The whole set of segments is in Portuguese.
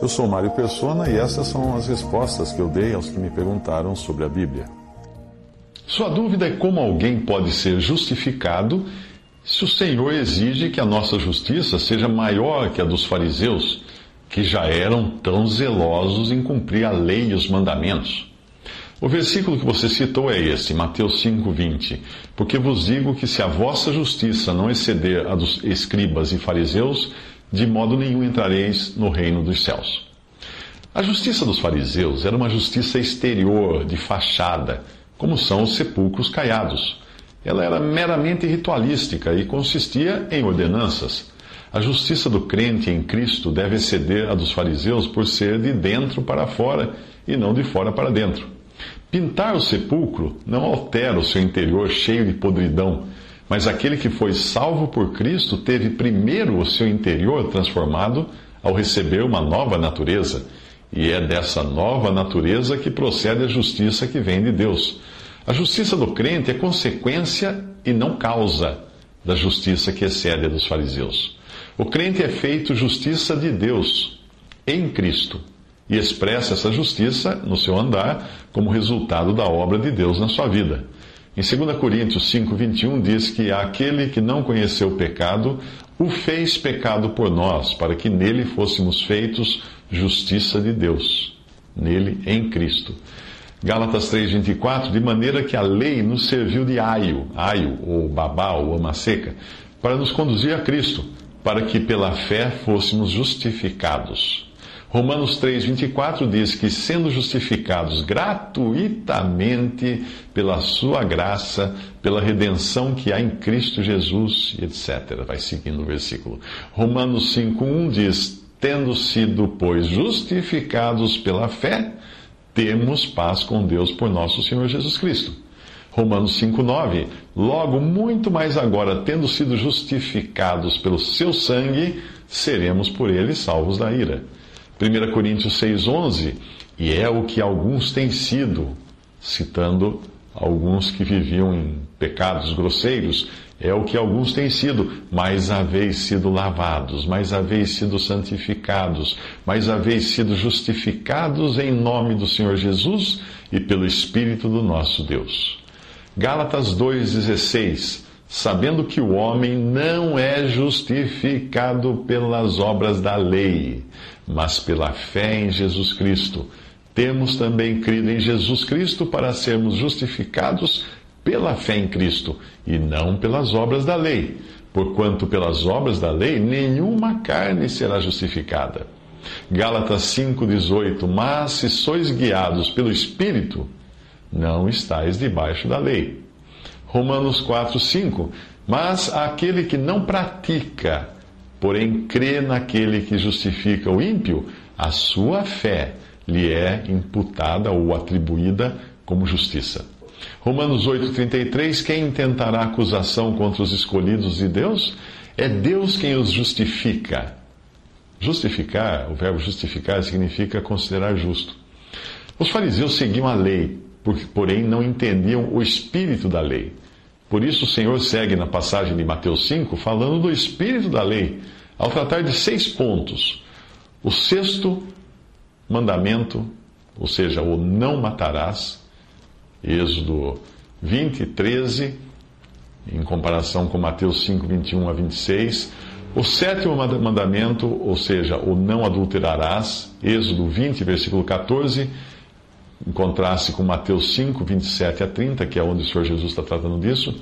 Eu sou Mário Persona e essas são as respostas que eu dei aos que me perguntaram sobre a Bíblia. Sua dúvida é como alguém pode ser justificado se o Senhor exige que a nossa justiça seja maior que a dos fariseus, que já eram tão zelosos em cumprir a lei e os mandamentos. O versículo que você citou é esse, Mateus 5:20. Porque vos digo que se a vossa justiça não exceder a dos escribas e fariseus, de modo nenhum entrareis no reino dos céus. A justiça dos fariseus era uma justiça exterior, de fachada, como são os sepulcros caiados. Ela era meramente ritualística e consistia em ordenanças. A justiça do crente em Cristo deve exceder a dos fariseus por ser de dentro para fora e não de fora para dentro. Pintar o sepulcro não altera o seu interior cheio de podridão, mas aquele que foi salvo por Cristo teve primeiro o seu interior transformado ao receber uma nova natureza. E é dessa nova natureza que procede a justiça que vem de Deus. A justiça do crente é consequência e não causa da justiça que excede a dos fariseus. O crente é feito justiça de Deus em Cristo e expressa essa justiça no seu andar como resultado da obra de Deus na sua vida. Em 2 Coríntios 5,21 diz que aquele que não conheceu o pecado o fez pecado por nós, para que nele fôssemos feitos justiça de Deus, nele em Cristo. Gálatas 3,24, de maneira que a lei nos serviu de aio, aio, ou babá, ou ama seca, para nos conduzir a Cristo, para que pela fé fôssemos justificados. Romanos 3,24 diz que, sendo justificados gratuitamente pela sua graça, pela redenção que há em Cristo Jesus, etc. Vai seguindo o versículo. Romanos 5,1 diz: Tendo sido, pois, justificados pela fé, temos paz com Deus por nosso Senhor Jesus Cristo. Romanos 5,9: Logo, muito mais agora, tendo sido justificados pelo seu sangue, seremos por ele salvos da ira. 1 Coríntios 6,11, e é o que alguns têm sido, citando alguns que viviam em pecados grosseiros, é o que alguns têm sido, mas haveis sido lavados, mas haveis sido santificados, mas haveis sido justificados em nome do Senhor Jesus e pelo Espírito do nosso Deus. Gálatas 2,16 Sabendo que o homem não é justificado pelas obras da lei, mas pela fé em Jesus Cristo. Temos também crido em Jesus Cristo para sermos justificados pela fé em Cristo e não pelas obras da lei, porquanto pelas obras da lei nenhuma carne será justificada. Gálatas 5,18 Mas se sois guiados pelo Espírito, não estáis debaixo da lei. Romanos 4,5 Mas aquele que não pratica, porém crê naquele que justifica o ímpio, a sua fé lhe é imputada ou atribuída como justiça. Romanos 8,33: Quem intentará acusação contra os escolhidos de Deus? É Deus quem os justifica. Justificar, o verbo justificar significa considerar justo. Os fariseus seguiam a lei, porém não entendiam o espírito da lei. Por isso o Senhor segue na passagem de Mateus 5 falando do espírito da lei, ao tratar de seis pontos. O sexto mandamento, ou seja, o não matarás, Êxodo 20, 13, em comparação com Mateus 5, 21 a 26. O sétimo mandamento, ou seja, o não adulterarás, Êxodo 20, versículo 14 em contraste com Mateus 5, 27 a 30, que é onde o Senhor Jesus está tratando disso.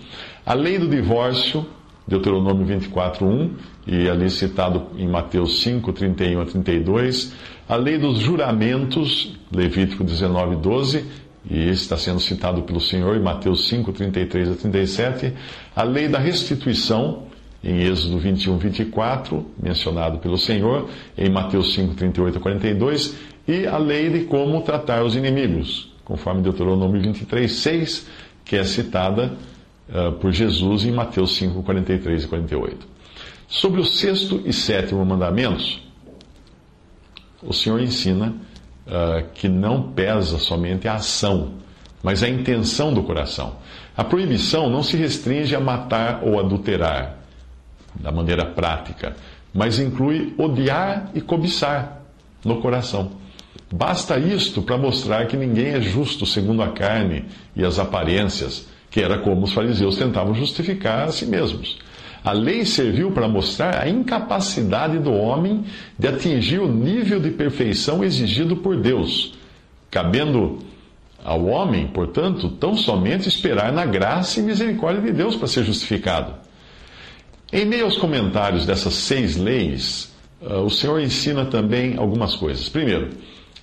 A lei do divórcio, Deuteronômio 24, 1, e ali citado em Mateus 5, 31 a 32. A lei dos juramentos, Levítico 19, 12, e está sendo citado pelo Senhor em Mateus 5, 33 a 37. A lei da restituição, em Êxodo 21, 24, mencionado pelo Senhor, em Mateus 5, 38 a 42, e a lei de como tratar os inimigos, conforme Deuteronômio 23, 6, que é citada uh, por Jesus em Mateus 5, 43 e 48. Sobre o sexto e sétimo mandamentos, o Senhor ensina uh, que não pesa somente a ação, mas a intenção do coração. A proibição não se restringe a matar ou adulterar, da maneira prática, mas inclui odiar e cobiçar no coração. Basta isto para mostrar que ninguém é justo segundo a carne e as aparências, que era como os fariseus tentavam justificar a si mesmos. A lei serviu para mostrar a incapacidade do homem de atingir o nível de perfeição exigido por Deus, cabendo ao homem, portanto, tão somente esperar na graça e misericórdia de Deus para ser justificado. Em meio aos comentários dessas seis leis, o Senhor ensina também algumas coisas. Primeiro,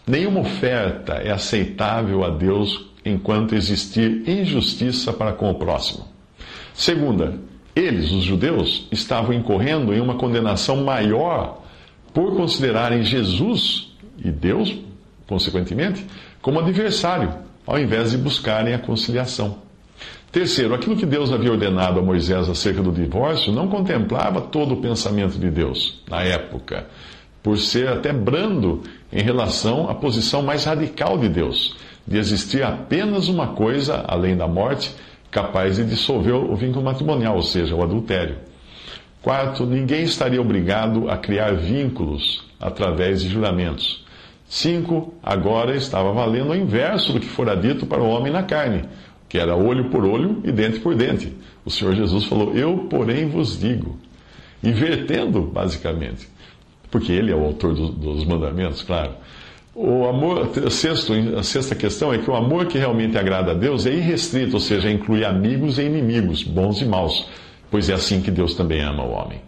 nenhuma oferta é aceitável a Deus enquanto existir injustiça para com o próximo. Segunda, eles, os judeus, estavam incorrendo em uma condenação maior por considerarem Jesus e Deus, consequentemente, como adversário, ao invés de buscarem a conciliação. Terceiro, aquilo que Deus havia ordenado a Moisés acerca do divórcio não contemplava todo o pensamento de Deus na época, por ser até brando em relação à posição mais radical de Deus, de existir apenas uma coisa, além da morte, capaz de dissolver o vínculo matrimonial, ou seja, o adultério. Quarto, ninguém estaria obrigado a criar vínculos através de juramentos. Cinco, agora estava valendo o inverso do que fora dito para o homem na carne que era olho por olho e dente por dente. O Senhor Jesus falou: Eu, porém, vos digo. Invertendo, basicamente. Porque ele é o autor do, dos mandamentos, claro. O amor, sexto, a sexta questão é que o amor que realmente agrada a Deus é irrestrito, ou seja, inclui amigos e inimigos, bons e maus, pois é assim que Deus também ama o homem.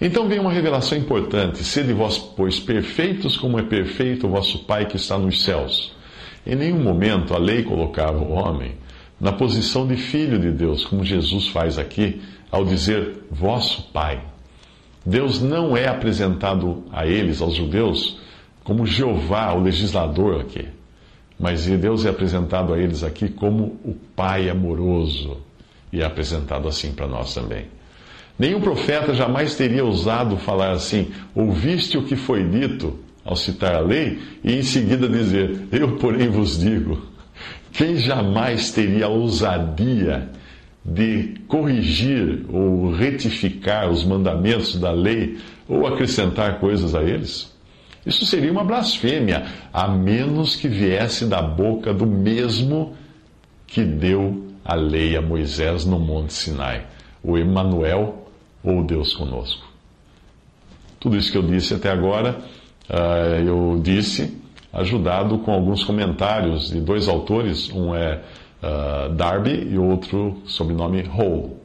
Então vem uma revelação importante: sede vós, pois, perfeitos como é perfeito o vosso Pai que está nos céus. Em nenhum momento a lei colocava o homem na posição de filho de Deus, como Jesus faz aqui ao dizer vosso Pai. Deus não é apresentado a eles, aos judeus, como Jeová, o legislador aqui. Mas Deus é apresentado a eles aqui como o Pai amoroso. E é apresentado assim para nós também. Nenhum profeta jamais teria ousado falar assim: ouviste o que foi dito, ao citar a lei, e em seguida dizer: Eu, porém, vos digo. Quem jamais teria a ousadia de corrigir ou retificar os mandamentos da lei ou acrescentar coisas a eles? Isso seria uma blasfêmia, a menos que viesse da boca do mesmo que deu a lei a Moisés no Monte Sinai, o Emanuel ou Deus conosco. Tudo isso que eu disse até agora, uh, eu disse ajudado com alguns comentários de dois autores, um é uh, Darby e outro, sobrenome Hall.